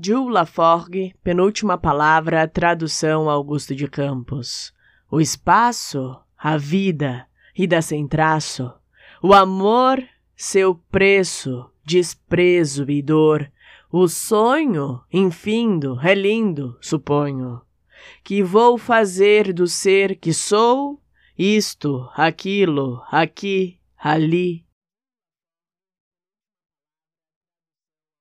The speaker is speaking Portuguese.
Jules Laforgue, penúltima palavra, tradução Augusto de Campos. O espaço, a vida, e da sem traço. O amor, seu preço, desprezo e dor. O sonho, infindo, é lindo, suponho. Que vou fazer do ser que sou, isto, aquilo, aqui, ali.